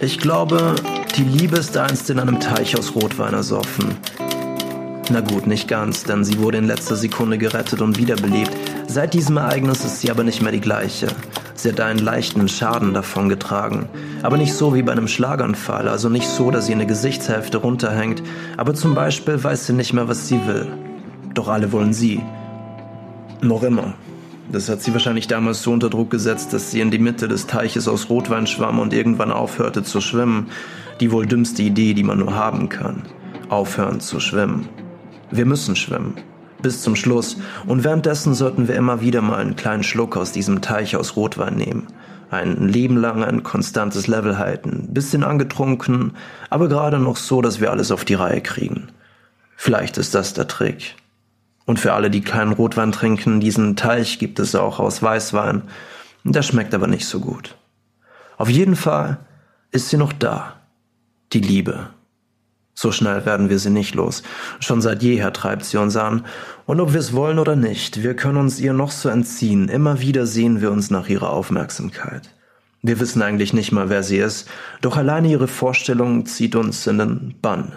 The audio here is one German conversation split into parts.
Ich glaube, die Liebe ist einst in einem Teich aus Rotwein ersoffen. Na gut, nicht ganz, denn sie wurde in letzter Sekunde gerettet und wiederbelebt. Seit diesem Ereignis ist sie aber nicht mehr die gleiche. Sie hat einen leichten Schaden davongetragen. Aber nicht so wie bei einem Schlaganfall, also nicht so, dass sie eine Gesichtshälfte runterhängt, aber zum Beispiel weiß sie nicht mehr, was sie will. Doch alle wollen sie. Noch immer. Das hat sie wahrscheinlich damals so unter Druck gesetzt, dass sie in die Mitte des Teiches aus Rotwein schwamm und irgendwann aufhörte zu schwimmen. Die wohl dümmste Idee, die man nur haben kann. Aufhören zu schwimmen. Wir müssen schwimmen. Bis zum Schluss. Und währenddessen sollten wir immer wieder mal einen kleinen Schluck aus diesem Teich aus Rotwein nehmen. Ein Leben lang ein konstantes Level halten. Bisschen angetrunken, aber gerade noch so, dass wir alles auf die Reihe kriegen. Vielleicht ist das der Trick. Und für alle, die keinen Rotwein trinken, diesen Teich gibt es auch aus Weißwein. Der schmeckt aber nicht so gut. Auf jeden Fall ist sie noch da. Die Liebe. So schnell werden wir sie nicht los. Schon seit jeher treibt sie uns an. Und ob wir es wollen oder nicht, wir können uns ihr noch so entziehen. Immer wieder sehen wir uns nach ihrer Aufmerksamkeit. Wir wissen eigentlich nicht mal, wer sie ist, doch alleine ihre Vorstellung zieht uns in den Bann.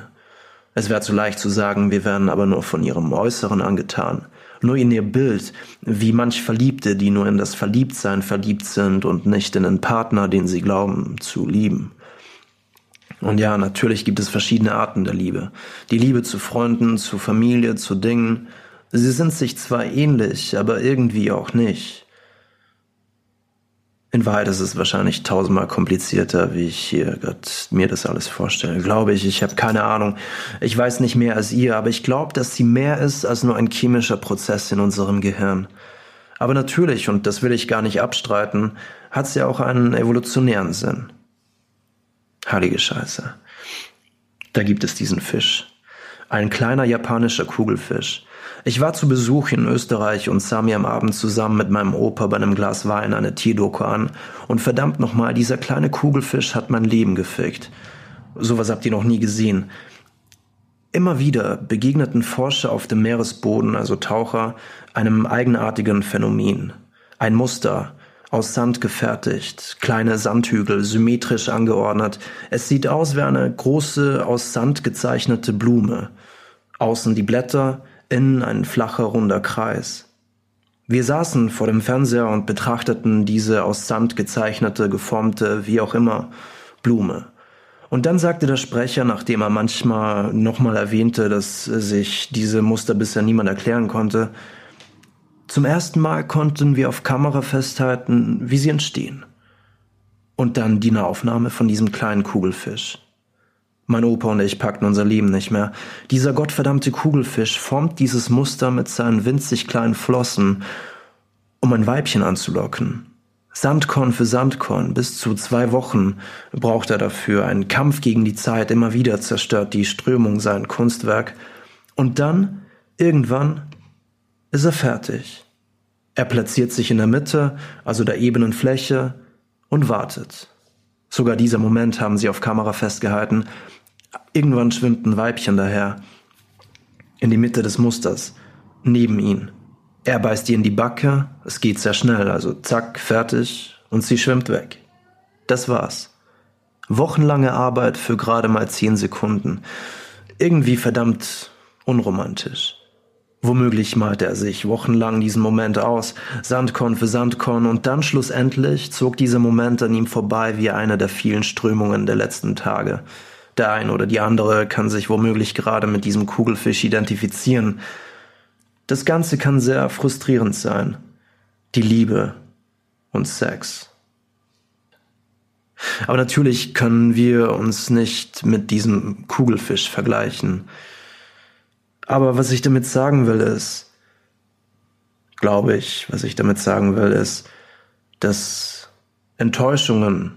Es wäre zu leicht zu sagen, wir werden aber nur von ihrem Äußeren angetan. Nur in ihr Bild, wie manch Verliebte, die nur in das Verliebtsein verliebt sind und nicht in den Partner, den sie glauben zu lieben. Und ja, natürlich gibt es verschiedene Arten der Liebe. Die Liebe zu Freunden, zu Familie, zu Dingen. Sie sind sich zwar ähnlich, aber irgendwie auch nicht. In Wahrheit ist es wahrscheinlich tausendmal komplizierter, wie ich hier gerade mir das alles vorstelle. Glaube ich, ich habe keine Ahnung. Ich weiß nicht mehr als ihr, aber ich glaube, dass sie mehr ist als nur ein chemischer Prozess in unserem Gehirn. Aber natürlich, und das will ich gar nicht abstreiten, hat sie auch einen evolutionären Sinn. Heilige Scheiße. Da gibt es diesen Fisch. Ein kleiner japanischer Kugelfisch. Ich war zu Besuch in Österreich und sah mir am Abend zusammen mit meinem Opa bei einem Glas Wein eine Tierdoku an. Und verdammt nochmal, dieser kleine Kugelfisch hat mein Leben gefickt. Sowas habt ihr noch nie gesehen. Immer wieder begegneten Forscher auf dem Meeresboden, also Taucher, einem eigenartigen Phänomen. Ein Muster, aus Sand gefertigt, kleine Sandhügel symmetrisch angeordnet. Es sieht aus wie eine große aus Sand gezeichnete Blume. Außen die Blätter, innen ein flacher runder Kreis. Wir saßen vor dem Fernseher und betrachteten diese aus Sand gezeichnete, geformte, wie auch immer, Blume. Und dann sagte der Sprecher, nachdem er manchmal nochmal erwähnte, dass sich diese Muster bisher niemand erklären konnte, zum ersten Mal konnten wir auf Kamera festhalten, wie sie entstehen. Und dann die Nahaufnahme von diesem kleinen Kugelfisch. Mein Opa und ich packten unser Leben nicht mehr. Dieser gottverdammte Kugelfisch formt dieses Muster mit seinen winzig kleinen Flossen, um ein Weibchen anzulocken. Sandkorn für Sandkorn, bis zu zwei Wochen braucht er dafür. Ein Kampf gegen die Zeit, immer wieder zerstört die Strömung sein Kunstwerk. Und dann, irgendwann, ist er fertig. Er platziert sich in der Mitte, also der ebenen Fläche, und wartet. Sogar dieser Moment haben sie auf Kamera festgehalten. Irgendwann schwimmt ein Weibchen daher. In die Mitte des Musters. Neben ihn. Er beißt ihr in die Backe. Es geht sehr schnell, also zack, fertig. Und sie schwimmt weg. Das war's. Wochenlange Arbeit für gerade mal zehn Sekunden. Irgendwie verdammt unromantisch. Womöglich malte er sich wochenlang diesen Moment aus, Sandkorn für Sandkorn, und dann schlussendlich zog dieser Moment an ihm vorbei wie eine der vielen Strömungen der letzten Tage. Der ein oder die andere kann sich womöglich gerade mit diesem Kugelfisch identifizieren. Das Ganze kann sehr frustrierend sein. Die Liebe und Sex. Aber natürlich können wir uns nicht mit diesem Kugelfisch vergleichen. Aber was ich damit sagen will, ist, glaube ich, was ich damit sagen will, ist, dass Enttäuschungen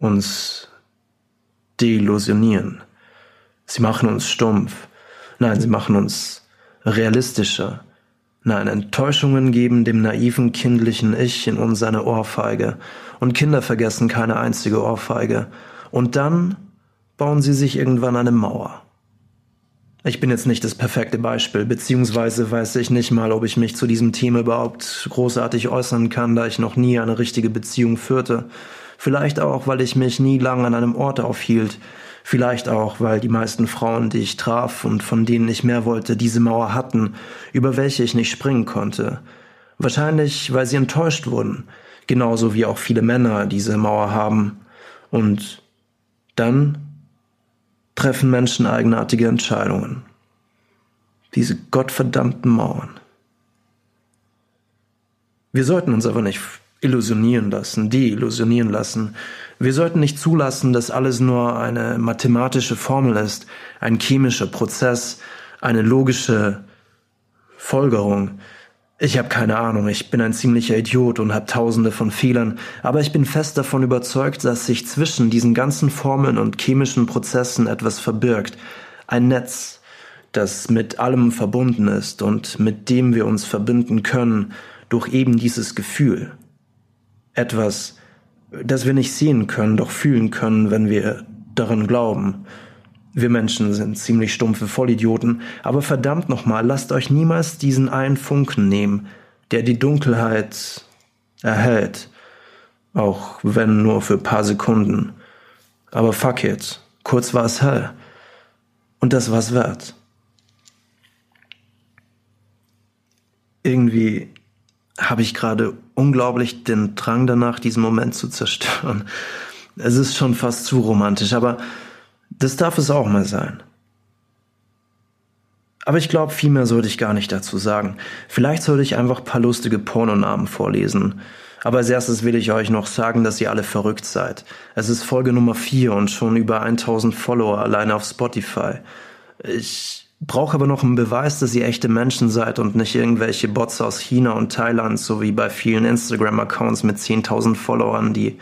uns deillusionieren. Sie machen uns stumpf. Nein, sie machen uns realistischer. Nein, Enttäuschungen geben dem naiven kindlichen Ich in uns eine Ohrfeige. Und Kinder vergessen keine einzige Ohrfeige. Und dann bauen sie sich irgendwann eine Mauer. Ich bin jetzt nicht das perfekte Beispiel, beziehungsweise weiß ich nicht mal, ob ich mich zu diesem Thema überhaupt großartig äußern kann, da ich noch nie eine richtige Beziehung führte. Vielleicht auch, weil ich mich nie lang an einem Ort aufhielt. Vielleicht auch, weil die meisten Frauen, die ich traf und von denen ich mehr wollte, diese Mauer hatten, über welche ich nicht springen konnte. Wahrscheinlich, weil sie enttäuscht wurden, genauso wie auch viele Männer diese Mauer haben. Und dann treffen Menschen eigenartige Entscheidungen. Diese gottverdammten Mauern. Wir sollten uns aber nicht illusionieren lassen, deillusionieren lassen. Wir sollten nicht zulassen, dass alles nur eine mathematische Formel ist, ein chemischer Prozess, eine logische Folgerung. Ich habe keine Ahnung, ich bin ein ziemlicher Idiot und habe tausende von Fehlern, aber ich bin fest davon überzeugt, dass sich zwischen diesen ganzen Formeln und chemischen Prozessen etwas verbirgt, ein Netz, das mit allem verbunden ist und mit dem wir uns verbinden können durch eben dieses Gefühl. Etwas, das wir nicht sehen können, doch fühlen können, wenn wir daran glauben. Wir Menschen sind ziemlich stumpfe Vollidioten, aber verdammt nochmal, lasst euch niemals diesen einen Funken nehmen, der die Dunkelheit erhält. Auch wenn nur für paar Sekunden. Aber fuck it, kurz war es hell. Und das war's wert. Irgendwie habe ich gerade unglaublich den Drang danach, diesen Moment zu zerstören. Es ist schon fast zu romantisch, aber das darf es auch mal sein. Aber ich glaube, viel mehr sollte ich gar nicht dazu sagen. Vielleicht sollte ich einfach paar lustige Pornonamen vorlesen. Aber als erstes will ich euch noch sagen, dass ihr alle verrückt seid. Es ist Folge Nummer 4 und schon über 1000 Follower alleine auf Spotify. Ich Brauche aber noch einen Beweis, dass ihr echte Menschen seid und nicht irgendwelche Bots aus China und Thailand, so wie bei vielen Instagram-Accounts mit 10.000 Followern, die, äh,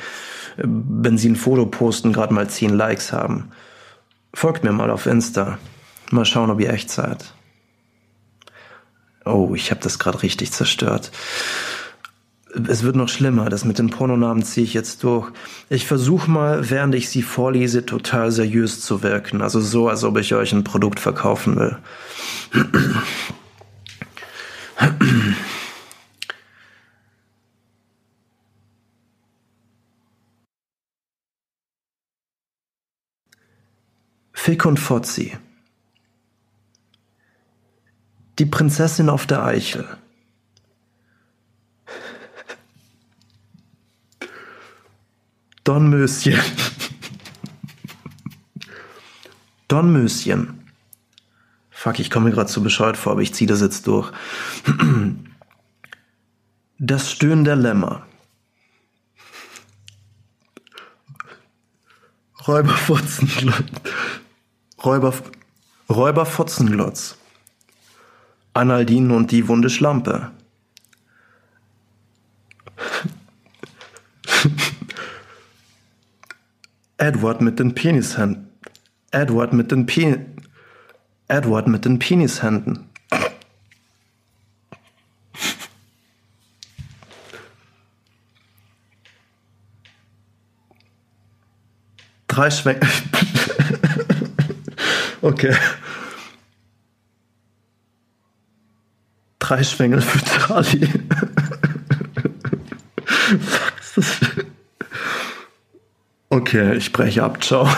wenn sie ein Foto posten, gerade mal 10 Likes haben. Folgt mir mal auf Insta. Mal schauen, ob ihr echt seid. Oh, ich habe das gerade richtig zerstört es wird noch schlimmer. Das mit den Pornonamen ziehe ich jetzt durch. Ich versuche mal, während ich sie vorlese, total seriös zu wirken. Also so, als ob ich euch ein Produkt verkaufen will. Fick und Fozzi. Die Prinzessin auf der Eichel. Dornmöschen. Dornmöschen. Fuck, ich komme mir gerade zu bescheuert vor, aber ich ziehe das jetzt durch. Das Stöhnen der Lämmer. Räuberfotzenglotz. Räuber, Räuberfotzenglotz. Analdin und die wunde Schlampe. Edward mit den Penishänden. Edward mit den Pen Edward mit den Penishänden. Drei Schwenk. okay. Drei Schwengel für Charlie. Okay, ich breche ab. Ciao.